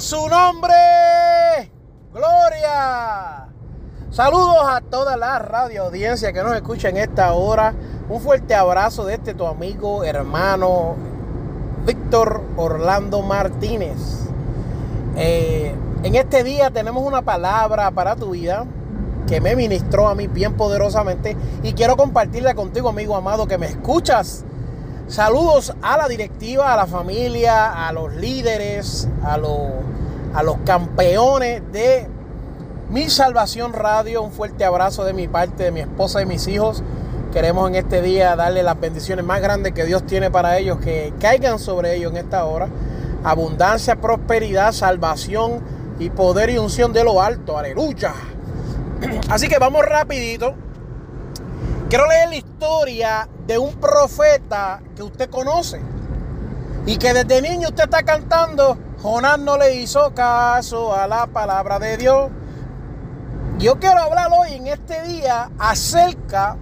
Su nombre, gloria. Saludos a toda la radio audiencia que nos escucha en esta hora. Un fuerte abrazo de este tu amigo, hermano Víctor Orlando Martínez. Eh, en este día tenemos una palabra para tu vida que me ministró a mí bien poderosamente y quiero compartirla contigo, amigo amado, que me escuchas Saludos a la directiva, a la familia, a los líderes, a, a los campeones de Mi Salvación Radio. Un fuerte abrazo de mi parte, de mi esposa y mis hijos. Queremos en este día darle las bendiciones más grandes que Dios tiene para ellos, que caigan sobre ellos en esta hora. Abundancia, prosperidad, salvación y poder y unción de lo alto. Aleluya. Así que vamos rapidito Quiero leer la historia de un profeta que usted conoce y que desde niño usted está cantando, Jonás no le hizo caso a la palabra de Dios. Yo quiero hablar hoy en este día acerca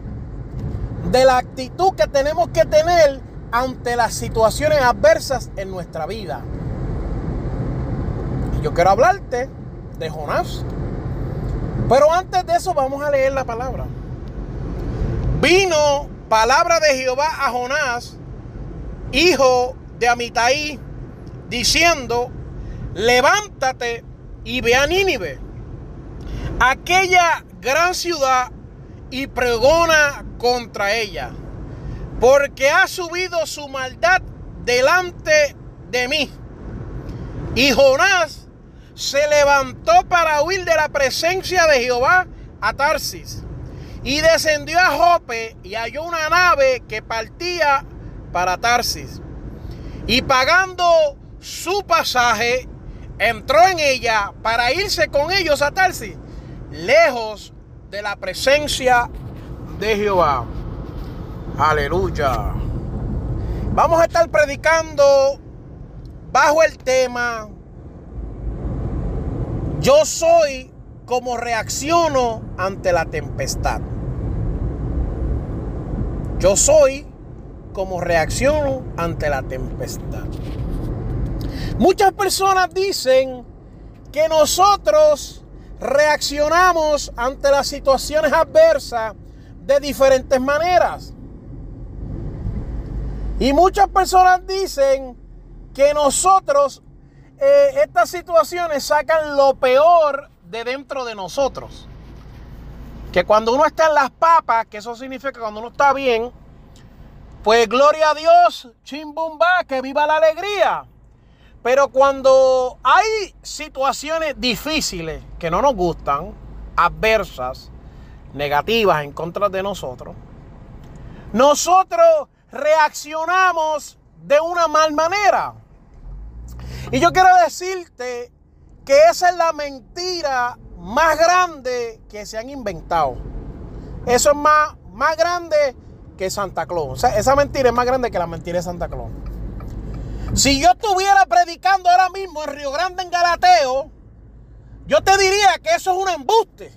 de la actitud que tenemos que tener ante las situaciones adversas en nuestra vida. Yo quiero hablarte de Jonás. Pero antes de eso vamos a leer la palabra. Vino palabra de Jehová a Jonás, hijo de Amitai, diciendo, levántate y ve a Nínive, aquella gran ciudad, y pregona contra ella, porque ha subido su maldad delante de mí. Y Jonás se levantó para huir de la presencia de Jehová a Tarsis y descendió a Jope y halló una nave que partía para Tarsis. Y pagando su pasaje, entró en ella para irse con ellos a Tarsis, lejos de la presencia de Jehová. Aleluya. Vamos a estar predicando bajo el tema Yo soy como reacciono ante la tempestad. Yo soy como reacciono ante la tempestad. Muchas personas dicen que nosotros reaccionamos ante las situaciones adversas de diferentes maneras. Y muchas personas dicen que nosotros, eh, estas situaciones sacan lo peor de dentro de nosotros. Que cuando uno está en las papas, que eso significa cuando uno está bien, pues gloria a Dios, chimbumba, que viva la alegría. Pero cuando hay situaciones difíciles que no nos gustan, adversas, negativas en contra de nosotros, nosotros reaccionamos de una mal manera. Y yo quiero decirte que esa es la mentira más grande que se han inventado. Eso es más, más grande que Santa Claus. Esa mentira es más grande que la mentira de Santa Claus. Si yo estuviera predicando ahora mismo en Río Grande, en Galateo, yo te diría que eso es un embuste.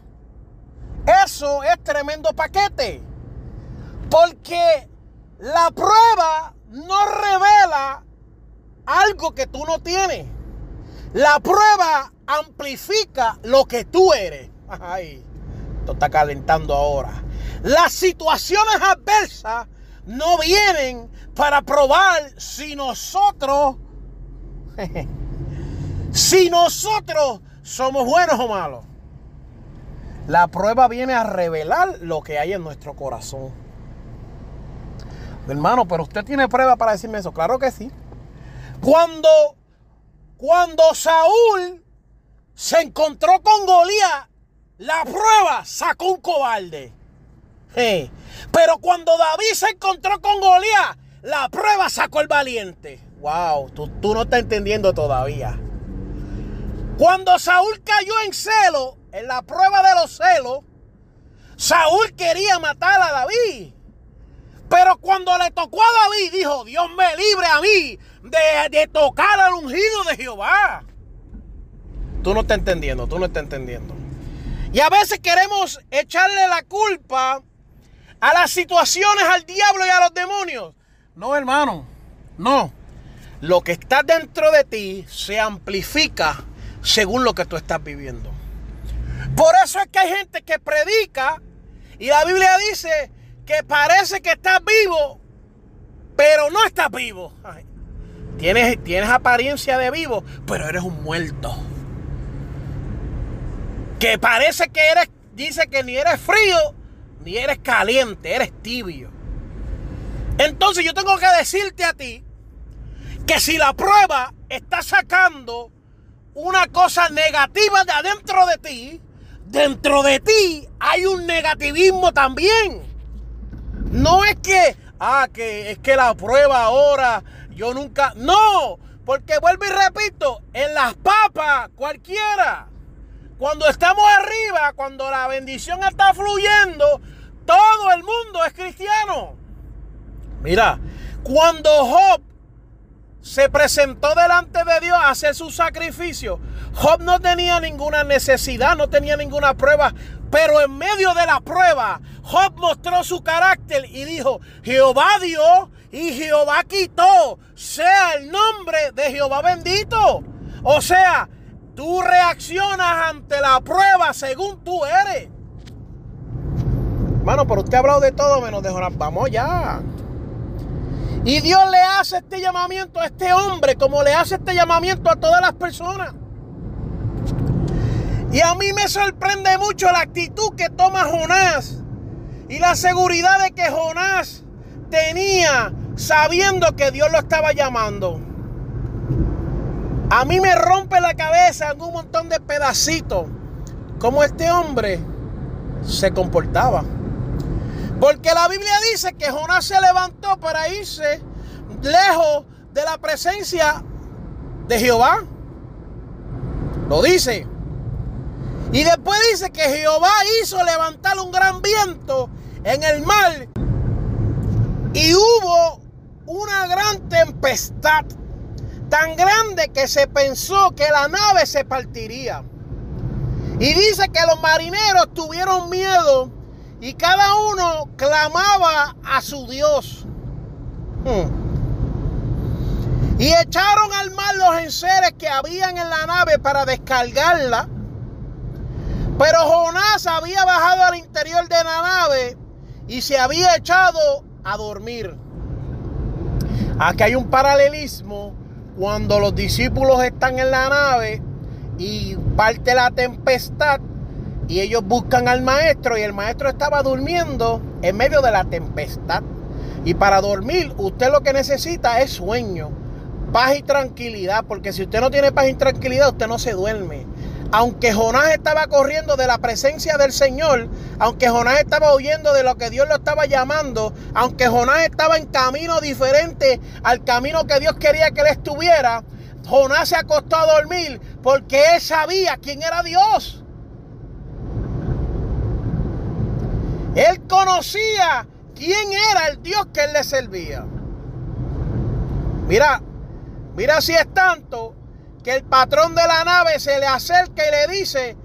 Eso es tremendo paquete. Porque la prueba no revela algo que tú no tienes. La prueba amplifica lo que tú eres. Ay, esto está calentando ahora. Las situaciones adversas no vienen para probar si nosotros, si nosotros somos buenos o malos. La prueba viene a revelar lo que hay en nuestro corazón. Hermano, pero usted tiene prueba para decirme eso. Claro que sí. Cuando, cuando Saúl se encontró con Golías, la prueba sacó un cobarde. Pero cuando David se encontró con Golías, la prueba sacó el valiente. Wow, tú, tú no estás entendiendo todavía. Cuando Saúl cayó en celo, en la prueba de los celos, Saúl quería matar a David. Pero cuando le tocó a David, dijo, Dios me libre a mí de, de tocar al ungido de Jehová. Tú no estás entendiendo, tú no estás entendiendo. Y a veces queremos echarle la culpa a las situaciones, al diablo y a los demonios. No, hermano, no. Lo que está dentro de ti se amplifica según lo que tú estás viviendo. Por eso es que hay gente que predica y la Biblia dice que parece que estás vivo, pero no estás vivo. tienes, tienes apariencia de vivo, pero eres un muerto. Que parece que eres, dice que ni eres frío, ni eres caliente, eres tibio. Entonces yo tengo que decirte a ti que si la prueba está sacando una cosa negativa de adentro de ti, dentro de ti hay un negativismo también. No es que, ah, que es que la prueba ahora, yo nunca, no, porque vuelvo y repito, en las papas cualquiera, cuando estamos arriba, cuando la bendición está fluyendo, todo el mundo es cristiano. Mira, cuando Job se presentó delante de Dios a hacer su sacrificio. Job no tenía ninguna necesidad, no tenía ninguna prueba, pero en medio de la prueba, Job mostró su carácter y dijo, Jehová dio y Jehová quitó, sea el nombre de Jehová bendito. O sea, tú reaccionas ante la prueba según tú eres. Bueno, pero usted ha hablado de todo menos de Jonás. Vamos ya. Y Dios le hace este llamamiento a este hombre como le hace este llamamiento a todas las personas. Y a mí me sorprende mucho la actitud que toma Jonás y la seguridad de que Jonás tenía sabiendo que Dios lo estaba llamando. A mí me rompe la cabeza en un montón de pedacitos cómo este hombre se comportaba. Porque la Biblia dice que Jonás se levantó para irse lejos de la presencia de Jehová. Lo dice. Y después dice que Jehová hizo levantar un gran viento en el mar. Y hubo una gran tempestad. Tan grande que se pensó que la nave se partiría. Y dice que los marineros tuvieron miedo y cada uno clamaba a su Dios. Hmm. Y echaron al mar los enseres que habían en la nave para descargarla. Pero Jonás había bajado al interior de la nave y se había echado a dormir. Aquí hay un paralelismo cuando los discípulos están en la nave y parte la tempestad y ellos buscan al maestro y el maestro estaba durmiendo en medio de la tempestad. Y para dormir usted lo que necesita es sueño, paz y tranquilidad, porque si usted no tiene paz y tranquilidad usted no se duerme. Aunque Jonás estaba corriendo de la presencia del Señor, aunque Jonás estaba huyendo de lo que Dios lo estaba llamando, aunque Jonás estaba en camino diferente al camino que Dios quería que él estuviera, Jonás se acostó a dormir porque él sabía quién era Dios. Él conocía quién era el Dios que él le servía. Mira, mira si es tanto que el patrón de la nave se le acerca y le dice,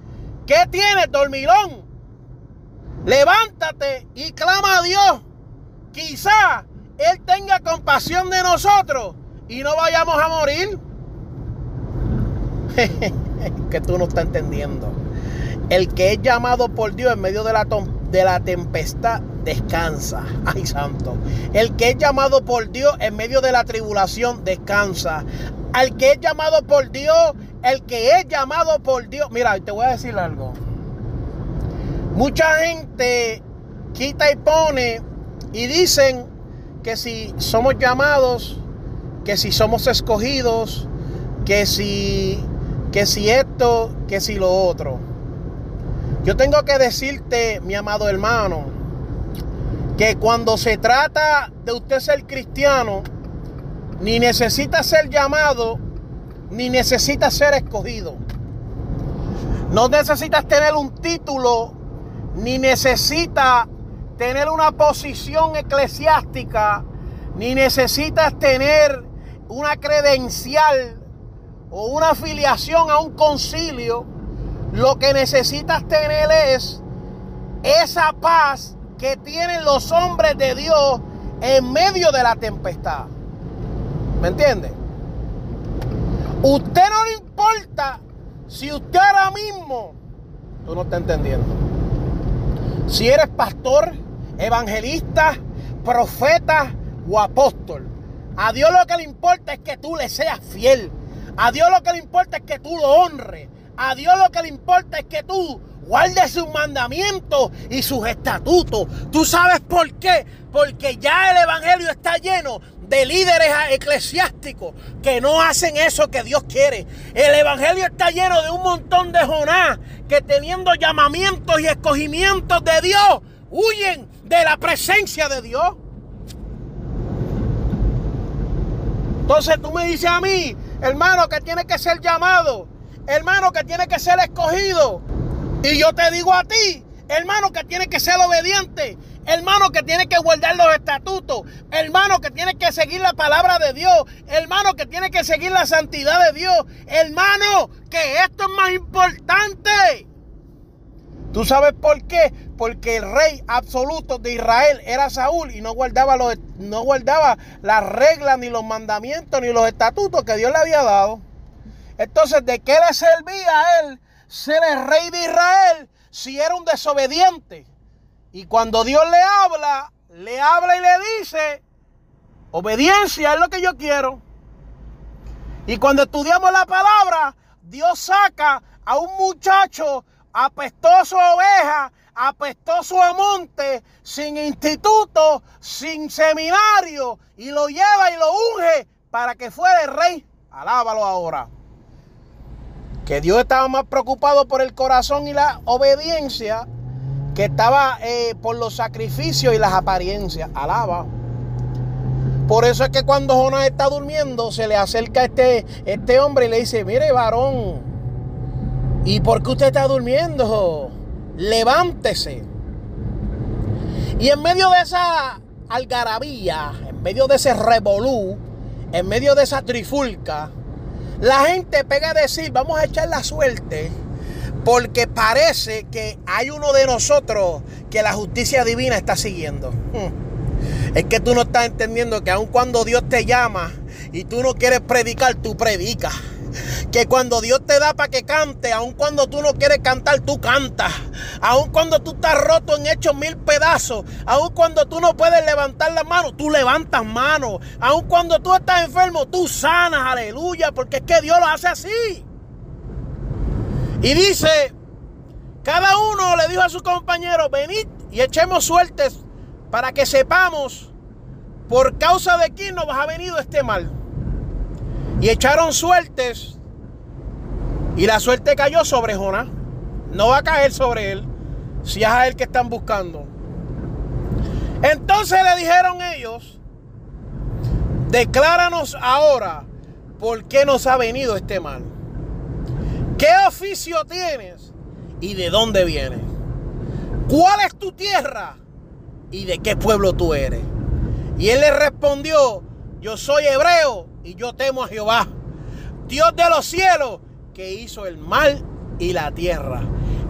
¿qué tienes, dormilón? Levántate y clama a Dios. Quizá Él tenga compasión de nosotros y no vayamos a morir. que tú no estás entendiendo. El que es llamado por Dios en medio de la de la tempestad descansa. Ay, santo. El que es llamado por Dios en medio de la tribulación descansa. Al que es llamado por Dios, el que es llamado por Dios. Mira, te voy a decir algo. Mucha gente quita y pone y dicen que si somos llamados, que si somos escogidos, que si que si esto, que si lo otro. Yo tengo que decirte, mi amado hermano, que cuando se trata de usted ser cristiano, ni necesita ser llamado, ni necesita ser escogido. No necesitas tener un título, ni necesitas tener una posición eclesiástica, ni necesitas tener una credencial o una afiliación a un concilio, lo que necesitas tener es esa paz que tienen los hombres de Dios en medio de la tempestad. ¿Me entiende? Usted no le importa si usted ahora mismo, tú no estás entendiendo, si eres pastor, evangelista, profeta o apóstol, a Dios lo que le importa es que tú le seas fiel. A Dios lo que le importa es que tú lo honres. A Dios lo que le importa es que tú guardes sus mandamientos y sus estatutos. ¿Tú sabes por qué? Porque ya el Evangelio está lleno de líderes eclesiásticos que no hacen eso que Dios quiere. El Evangelio está lleno de un montón de Jonás que teniendo llamamientos y escogimientos de Dios, huyen de la presencia de Dios. Entonces tú me dices a mí, hermano, que tiene que ser llamado, hermano, que tiene que ser escogido. Y yo te digo a ti, hermano, que tiene que ser obediente, hermano, que tiene que guardar los estatutos, hermano, que tiene que seguir la palabra de Dios, hermano, que tiene que seguir la santidad de Dios, hermano, que esto es más importante. ¿Tú sabes por qué? Porque el rey absoluto de Israel era Saúl y no guardaba, los, no guardaba las reglas, ni los mandamientos, ni los estatutos que Dios le había dado. Entonces, ¿de qué le servía a él ser el rey de Israel si era un desobediente? Y cuando Dios le habla, le habla y le dice, obediencia es lo que yo quiero. Y cuando estudiamos la palabra, Dios saca a un muchacho apestoso a oveja, apestoso a monte, sin instituto, sin seminario, y lo lleva y lo unge para que fuera el rey. Alábalo ahora. Que Dios estaba más preocupado por el corazón y la obediencia que estaba eh, por los sacrificios y las apariencias. Alaba. Por eso es que cuando Jonás está durmiendo, se le acerca este, este hombre y le dice, mire varón, ¿Y por qué usted está durmiendo? Levántese. Y en medio de esa algarabía, en medio de ese revolú, en medio de esa trifulca, la gente pega a decir, vamos a echar la suerte, porque parece que hay uno de nosotros que la justicia divina está siguiendo. Hmm. Es que tú no estás entendiendo que aun cuando Dios te llama y tú no quieres predicar, tú predicas. Que cuando Dios te da para que cante, aun cuando tú no quieres cantar, tú cantas. Aun cuando tú estás roto en hechos mil pedazos, aun cuando tú no puedes levantar la mano, tú levantas mano. Aun cuando tú estás enfermo, tú sanas, aleluya, porque es que Dios lo hace así. Y dice, cada uno le dijo a su compañero, venid y echemos suertes para que sepamos por causa de quién nos ha venido este mal. Y echaron suertes. Y la suerte cayó sobre Jonás. No va a caer sobre él. Si es a él que están buscando. Entonces le dijeron ellos, decláranos ahora por qué nos ha venido este mal. ¿Qué oficio tienes y de dónde vienes? ¿Cuál es tu tierra y de qué pueblo tú eres? Y él le respondió, yo soy hebreo y yo temo a Jehová, Dios de los cielos, que hizo el mal y la tierra.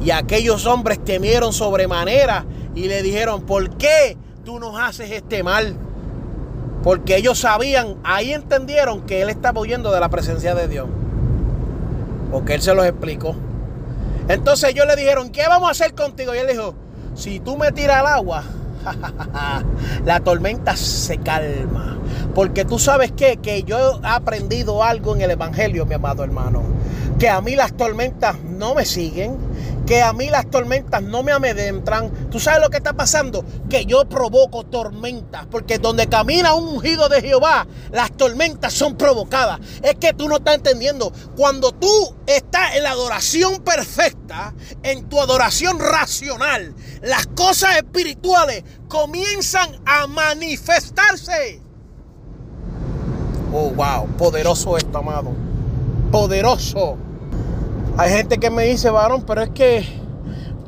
Y aquellos hombres temieron sobremanera y le dijeron, ¿por qué tú nos haces este mal? Porque ellos sabían, ahí entendieron que él estaba huyendo de la presencia de Dios. Porque él se los explicó. Entonces ellos le dijeron, ¿qué vamos a hacer contigo? Y él dijo, si tú me tiras al agua, la tormenta se calma. Porque tú sabes qué? que yo he aprendido algo en el Evangelio, mi amado hermano. Que a mí las tormentas no me siguen. que a mí las tormentas no me amedrentan. ¿Tú sabes lo que está pasando? Que yo provoco tormentas, porque donde camina un ungido de Jehová, las tormentas son provocadas. Es que tú no estás entendiendo. Cuando tú estás en la adoración perfecta, en tu adoración racional, las cosas espirituales comienzan a manifestarse. Oh, wow, poderoso esto, amado. Poderoso. Hay gente que me dice, varón, pero es que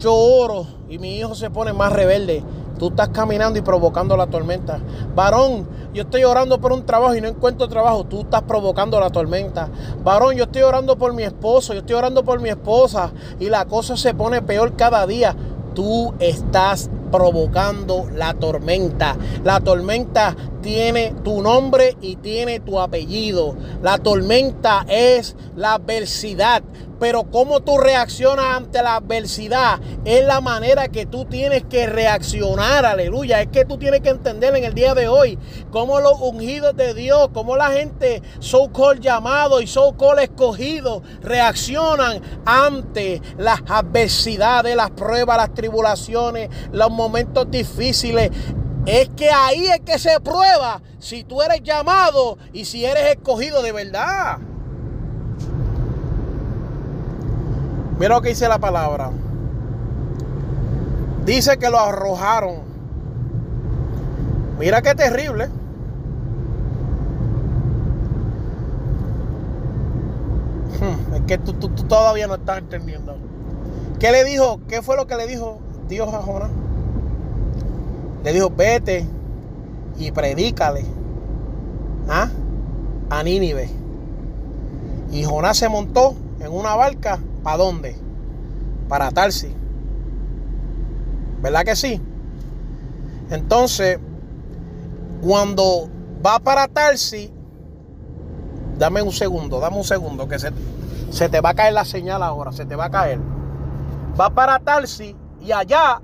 yo oro y mi hijo se pone más rebelde. Tú estás caminando y provocando la tormenta. Varón, yo estoy orando por un trabajo y no encuentro trabajo. Tú estás provocando la tormenta. Varón, yo estoy orando por mi esposo, yo estoy orando por mi esposa y la cosa se pone peor cada día. Tú estás provocando la tormenta. La tormenta tiene tu nombre y tiene tu apellido. La tormenta es la adversidad. Pero cómo tú reaccionas ante la adversidad es la manera que tú tienes que reaccionar, aleluya. Es que tú tienes que entender en el día de hoy cómo los ungidos de Dios, cómo la gente so called llamado y so called escogido reaccionan ante las adversidades, las pruebas, las tribulaciones, los momentos difíciles. Es que ahí es que se prueba si tú eres llamado y si eres escogido de verdad. Mira lo que dice la palabra. Dice que lo arrojaron. Mira qué terrible. Hmm, es que tú, todavía no estás entendiendo. ¿Qué le dijo? ¿Qué fue lo que le dijo Dios a Jonás? Le dijo, vete y predícale ¿ah? a Nínive. Y Jonás se montó en una barca ¿Para dónde? Para Tarsi. ¿Verdad que sí? Entonces, cuando va para Tarsi, dame un segundo, dame un segundo, que se, se te va a caer la señal ahora, se te va a caer. Va para Tarsi y allá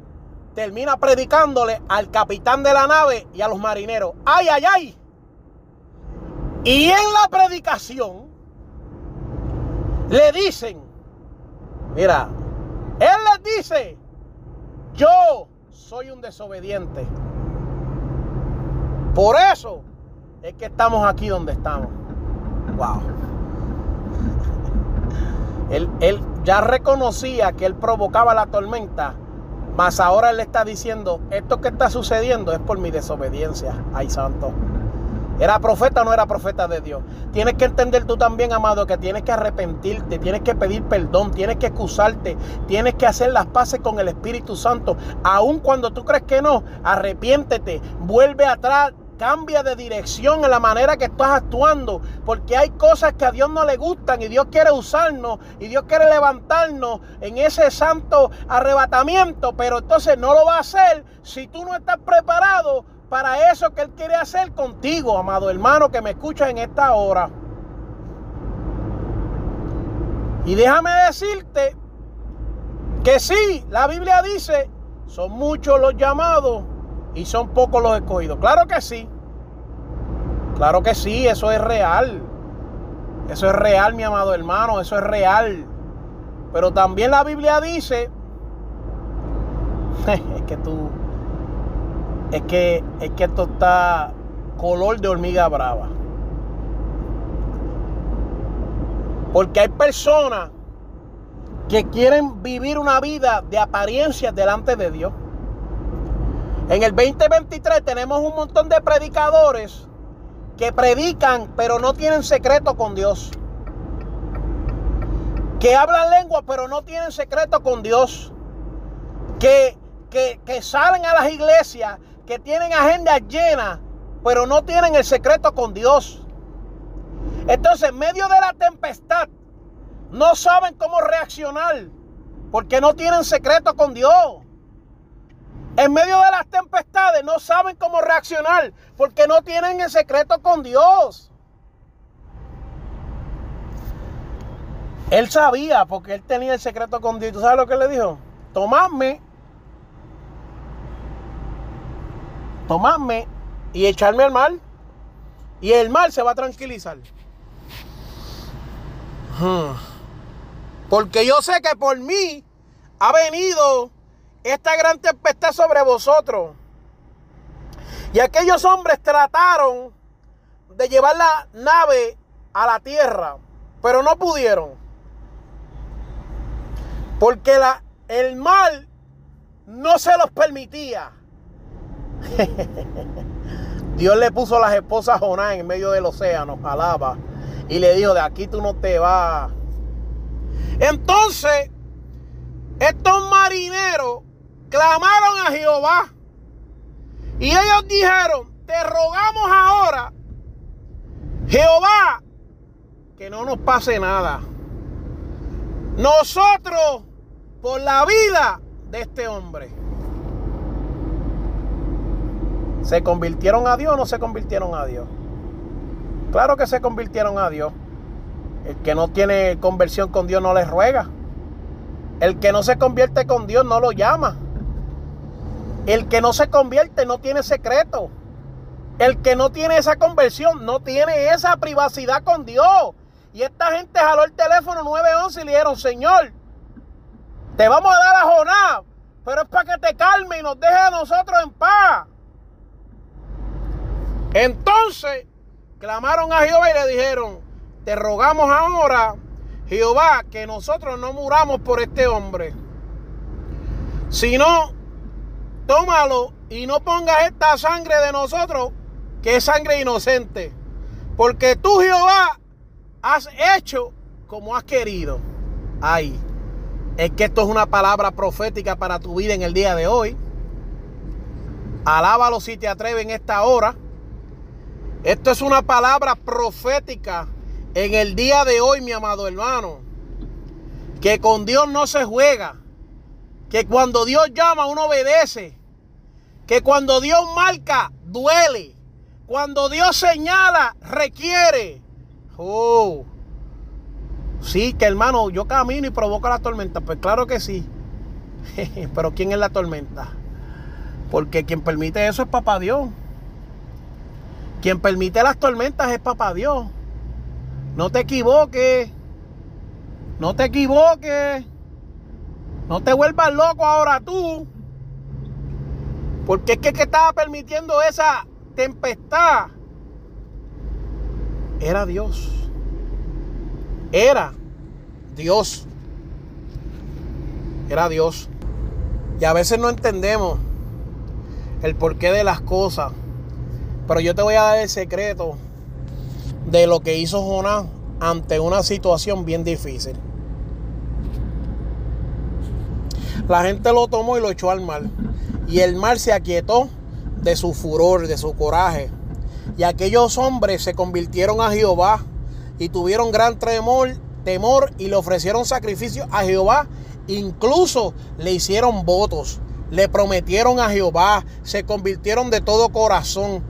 termina predicándole al capitán de la nave y a los marineros. ¡Ay, ay, ay! Y en la predicación le dicen, Mira, Él les dice, yo soy un desobediente. Por eso es que estamos aquí donde estamos. Wow. Él, él ya reconocía que él provocaba la tormenta, mas ahora le está diciendo, esto que está sucediendo es por mi desobediencia. Ay, santo. ¿Era profeta o no era profeta de Dios? Tienes que entender tú también, amado, que tienes que arrepentirte, tienes que pedir perdón, tienes que excusarte, tienes que hacer las paces con el Espíritu Santo. Aun cuando tú crees que no, arrepiéntete, vuelve atrás, cambia de dirección en la manera que estás actuando, porque hay cosas que a Dios no le gustan y Dios quiere usarnos y Dios quiere levantarnos en ese santo arrebatamiento, pero entonces no lo va a hacer si tú no estás preparado para eso que Él quiere hacer contigo, amado hermano que me escucha en esta hora. Y déjame decirte que sí, la Biblia dice, son muchos los llamados y son pocos los escogidos. Claro que sí. Claro que sí, eso es real. Eso es real, mi amado hermano, eso es real. Pero también la Biblia dice, es que tú, es que, es que esto está color de hormiga brava. Porque hay personas que quieren vivir una vida de apariencias delante de Dios. En el 2023 tenemos un montón de predicadores que predican pero no tienen secreto con Dios. Que hablan lengua pero no tienen secreto con Dios. Que, que, salen a las iglesias que tienen agendas llenas, pero no tienen el secreto con Dios. Entonces, en medio de la tempestad, no saben cómo reaccionar, porque no tienen secreto con Dios. En medio de las tempestades no saben cómo reaccionar, porque no tienen el secreto con Dios. Él sabía, porque él tenía el secreto con Dios. ¿Tú sabes lo que le dijo? Tomadme tomarme y echarme al mal. Y el mal se va a tranquilizar. Hmm. Porque yo sé que por mí ha venido esta gran tempestad sobre vosotros. Y aquellos hombres trataron de llevar la nave a la tierra, pero no pudieron. Porque la, el mal no se los permitía. Dios le puso las esposas a Jonás en medio del océano, alaba, y le dijo, de aquí tú no te vas. Entonces, estos marineros clamaron a Jehová. Y ellos dijeron, te rogamos ahora, Jehová, que no nos pase nada. Nosotros, por la vida de este hombre. ¿Se convirtieron a Dios o no se convirtieron a Dios? Claro que se convirtieron a Dios. El que no tiene conversión con Dios no le ruega. El que no se convierte con Dios no lo llama. El que no se convierte no tiene secreto. El que no tiene esa conversión no tiene esa privacidad con Dios. Y esta gente jaló el teléfono 911 y le dijeron, Señor, te vamos a dar a Jonás, pero es para que te calme y nos deje a nosotros en paz. Entonces clamaron a Jehová y le dijeron, te rogamos ahora, Jehová, que nosotros no muramos por este hombre, sino tómalo y no pongas esta sangre de nosotros, que es sangre inocente, porque tú, Jehová, has hecho como has querido. Ay, es que esto es una palabra profética para tu vida en el día de hoy. Alábalo si te atreves en esta hora. Esto es una palabra profética en el día de hoy, mi amado hermano. Que con Dios no se juega. Que cuando Dios llama uno obedece. Que cuando Dios marca duele. Cuando Dios señala requiere. Oh. Sí, que hermano, yo camino y provoco la tormenta. Pues claro que sí. Pero ¿quién es la tormenta? Porque quien permite eso es papá Dios. Quien permite las tormentas es papá Dios. No te equivoques. No te equivoques. No te vuelvas loco ahora tú. Porque es que el que estaba permitiendo esa tempestad era Dios. Era Dios. Era Dios. Y a veces no entendemos el porqué de las cosas. Pero yo te voy a dar el secreto de lo que hizo Jonás ante una situación bien difícil. La gente lo tomó y lo echó al mar. Y el mar se aquietó de su furor, de su coraje. Y aquellos hombres se convirtieron a Jehová y tuvieron gran temor, temor y le ofrecieron sacrificio a Jehová. Incluso le hicieron votos, le prometieron a Jehová, se convirtieron de todo corazón.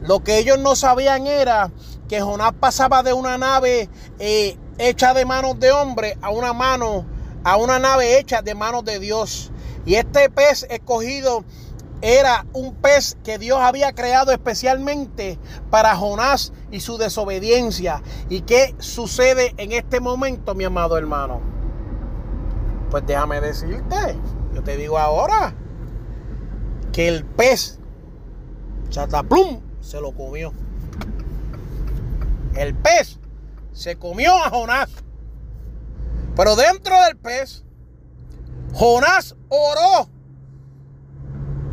Lo que ellos no sabían era que Jonás pasaba de una nave eh, hecha de manos de hombre a una mano, a una nave hecha de manos de Dios. Y este pez escogido era un pez que Dios había creado especialmente para Jonás y su desobediencia. ¿Y qué sucede en este momento, mi amado hermano? Pues déjame decirte, yo te digo ahora, que el pez, chataplum, se lo comió. El pez se comió a Jonás. Pero dentro del pez, Jonás oró.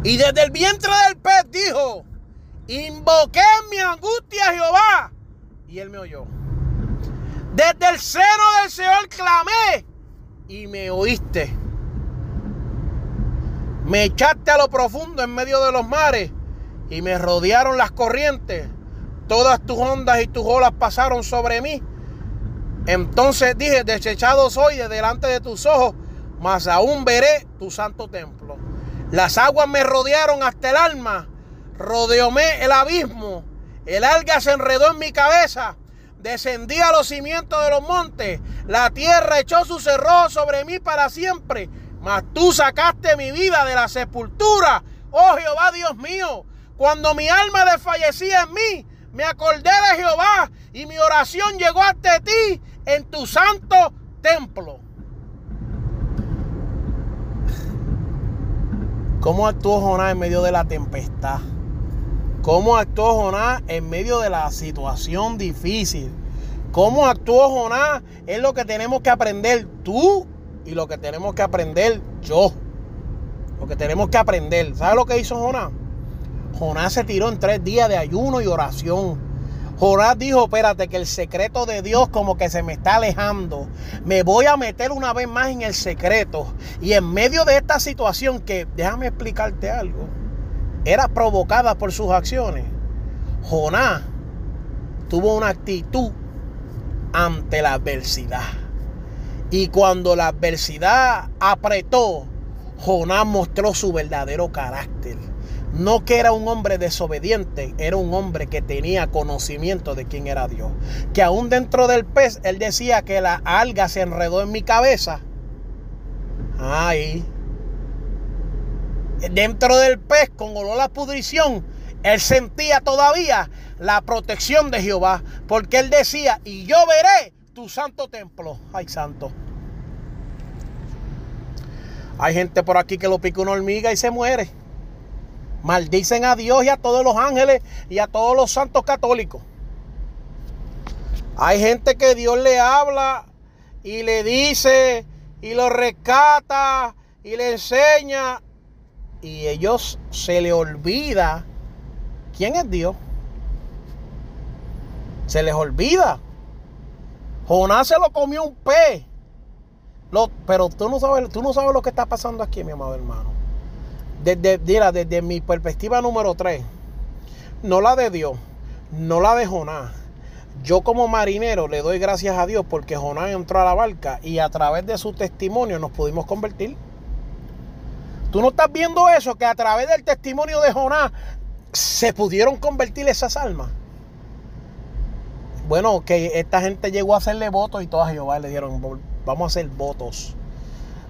Y desde el vientre del pez dijo, invoqué mi angustia a Jehová. Y él me oyó. Desde el seno del Señor clamé y me oíste. Me echaste a lo profundo en medio de los mares y me rodearon las corrientes. Todas tus ondas y tus olas pasaron sobre mí. Entonces dije, desechado soy de delante de tus ojos, mas aún veré tu santo templo. Las aguas me rodearon hasta el alma, rodeóme el abismo, el alga se enredó en mi cabeza, descendí a los cimientos de los montes, la tierra echó su cerrojo sobre mí para siempre, mas tú sacaste mi vida de la sepultura, oh Jehová Dios mío, cuando mi alma desfallecía en mí, me acordé de Jehová y mi oración llegó hasta ti en tu santo templo. ¿Cómo actuó Jonás en medio de la tempestad? ¿Cómo actuó Jonás en medio de la situación difícil? ¿Cómo actuó Jonás? Es lo que tenemos que aprender tú y lo que tenemos que aprender yo. Lo que tenemos que aprender. ¿Sabes lo que hizo Jonás? Jonás se tiró en tres días de ayuno y oración. Jonás dijo, espérate, que el secreto de Dios como que se me está alejando. Me voy a meter una vez más en el secreto. Y en medio de esta situación que, déjame explicarte algo era provocada por sus acciones. Jonás tuvo una actitud ante la adversidad. Y cuando la adversidad apretó, Jonás mostró su verdadero carácter. No que era un hombre desobediente, era un hombre que tenía conocimiento de quién era Dios. Que aún dentro del pez, él decía que la alga se enredó en mi cabeza. Ay, dentro del pez con olor a pudrición, él sentía todavía la protección de Jehová, porque él decía, y yo veré tu santo templo. Ay, santo. Hay gente por aquí que lo pica una hormiga y se muere. Maldicen a Dios y a todos los ángeles y a todos los santos católicos. Hay gente que Dios le habla y le dice y lo rescata y le enseña y ellos se le olvida quién es Dios. Se les olvida. Jonás se lo comió un pez. pero tú no, sabes, tú no sabes lo que está pasando aquí, mi amado hermano. Desde, desde mi perspectiva número 3, no la de Dios, no la de Jonás. Yo como marinero le doy gracias a Dios porque Jonás entró a la barca y a través de su testimonio nos pudimos convertir. Tú no estás viendo eso, que a través del testimonio de Jonás se pudieron convertir esas almas. Bueno, que esta gente llegó a hacerle votos y todas a Jehová le dieron, vamos a hacer votos,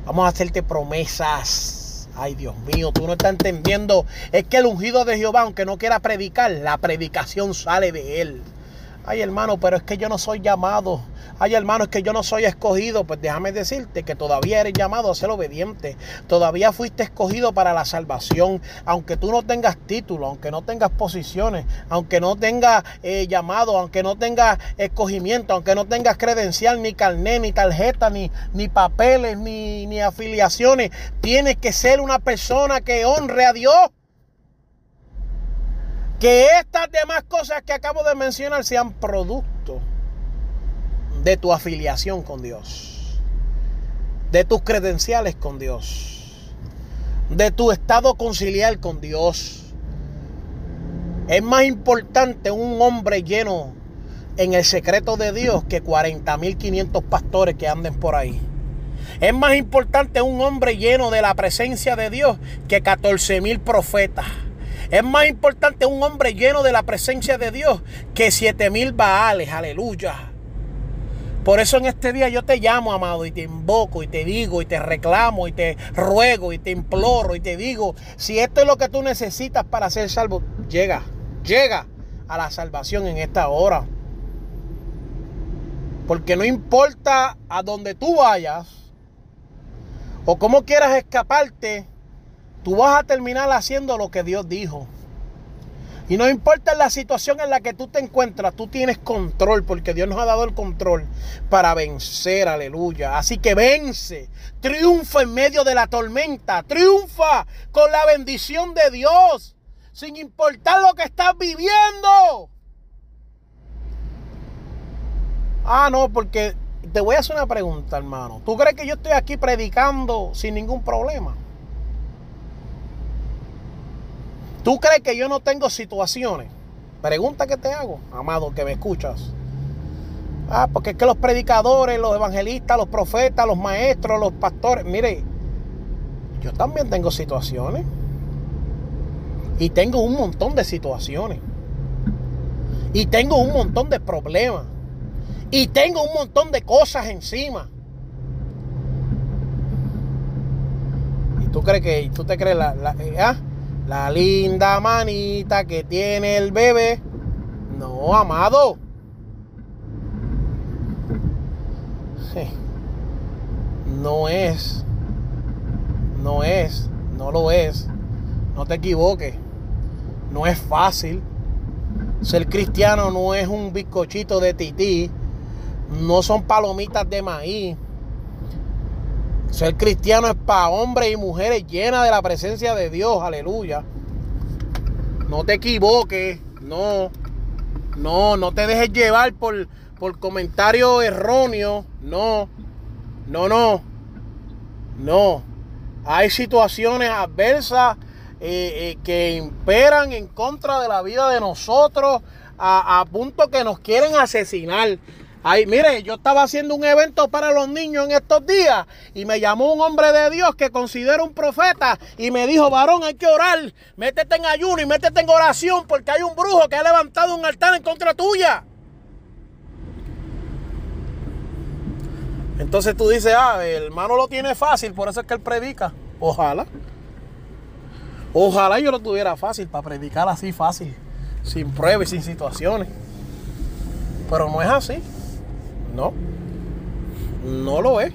vamos a hacerte promesas. Ay, Dios mío, tú no estás entendiendo. Es que el ungido de Jehová, aunque no quiera predicar, la predicación sale de él. Ay, hermano, pero es que yo no soy llamado Ay, hermano, es que yo no soy escogido. Pues déjame decirte que todavía eres llamado a ser obediente. Todavía fuiste escogido para la salvación. Aunque tú no tengas título, aunque no tengas posiciones, aunque no tengas eh, llamado, aunque no tengas escogimiento, aunque no tengas credencial, ni carnet, ni tarjeta, ni, ni papeles, ni, ni afiliaciones. Tienes que ser una persona que honre a Dios. Que estas demás cosas que acabo de mencionar sean producto de tu afiliación con Dios, de tus credenciales con Dios, de tu estado conciliar con Dios. Es más importante un hombre lleno en el secreto de Dios que 40.500 pastores que anden por ahí. Es más importante un hombre lleno de la presencia de Dios que 14.000 profetas. Es más importante un hombre lleno de la presencia de Dios que 7.000 baales. Aleluya. Por eso en este día yo te llamo, amado, y te invoco, y te digo, y te reclamo, y te ruego, y te imploro, y te digo, si esto es lo que tú necesitas para ser salvo, llega, llega a la salvación en esta hora. Porque no importa a dónde tú vayas, o cómo quieras escaparte, tú vas a terminar haciendo lo que Dios dijo. Y no importa la situación en la que tú te encuentras, tú tienes control, porque Dios nos ha dado el control para vencer, aleluya. Así que vence, triunfa en medio de la tormenta, triunfa con la bendición de Dios, sin importar lo que estás viviendo. Ah, no, porque te voy a hacer una pregunta, hermano. ¿Tú crees que yo estoy aquí predicando sin ningún problema? ¿Tú crees que yo no tengo situaciones? Pregunta que te hago, amado, que me escuchas. Ah, porque es que los predicadores, los evangelistas, los profetas, los maestros, los pastores, mire, yo también tengo situaciones. Y tengo un montón de situaciones. Y tengo un montón de problemas. Y tengo un montón de cosas encima. ¿Y tú crees que, tú te crees la, eh, ah? La linda manita que tiene el bebé. No, amado. No es. No es. No lo es. No te equivoques. No es fácil. Ser cristiano no es un bizcochito de tití. No son palomitas de maíz. Ser cristiano es para hombres y mujeres llenas de la presencia de Dios. Aleluya. No te equivoques. No. No, no te dejes llevar por, por comentarios erróneos. No. No, no. No. Hay situaciones adversas eh, eh, que imperan en contra de la vida de nosotros a, a punto que nos quieren asesinar. Ay, mire, yo estaba haciendo un evento para los niños en estos días y me llamó un hombre de Dios que considero un profeta y me dijo, varón, hay que orar, métete en ayuno y métete en oración porque hay un brujo que ha levantado un altar en contra tuya. Entonces tú dices, ah, el hermano lo tiene fácil, por eso es que él predica. Ojalá. Ojalá yo lo tuviera fácil para predicar así fácil, sin pruebas y sin situaciones. Pero no es así. No. No lo es.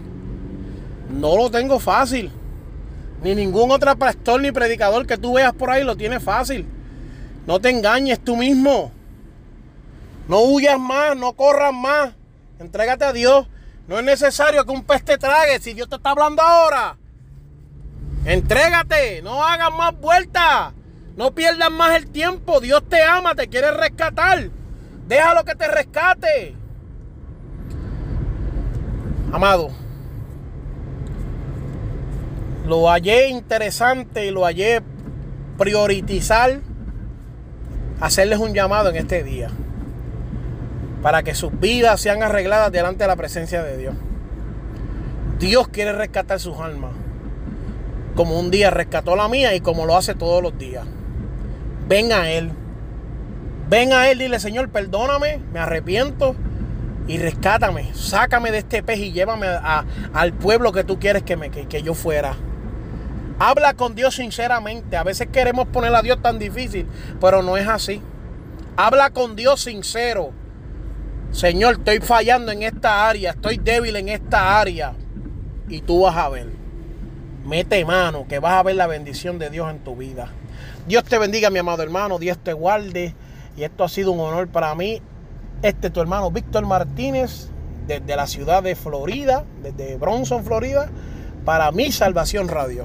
No lo tengo fácil. Ni ningún otro pastor ni predicador que tú veas por ahí lo tiene fácil. No te engañes tú mismo. No huyas más, no corras más. Entrégate a Dios. No es necesario que un pez te trague si Dios te está hablando ahora. Entrégate, no hagas más vueltas. No pierdas más el tiempo. Dios te ama, te quiere rescatar. Déjalo que te rescate. Amado, lo hallé interesante y lo hallé priorizar hacerles un llamado en este día para que sus vidas sean arregladas delante de la presencia de Dios. Dios quiere rescatar sus almas, como un día rescató la mía y como lo hace todos los días. Ven a Él. Ven a Él, dile Señor, perdóname, me arrepiento y rescátame, sácame de este pez y llévame al pueblo que tú quieres que, me, que, yo fuera. Habla con Dios sinceramente. A veces queremos poner a Dios tan difícil, pero no es así. Habla con Dios sincero. Señor, estoy fallando en esta área, estoy débil en esta área. Y tú vas a ver. Mete mano, que vas a ver la bendición de Dios en tu vida. Dios te bendiga, mi amado hermano. Dios te guarde. Y esto ha sido un honor para mí este tu hermano Víctor Martínez, desde la ciudad de Florida, desde Bronson, Florida, para Mi Salvación Radio.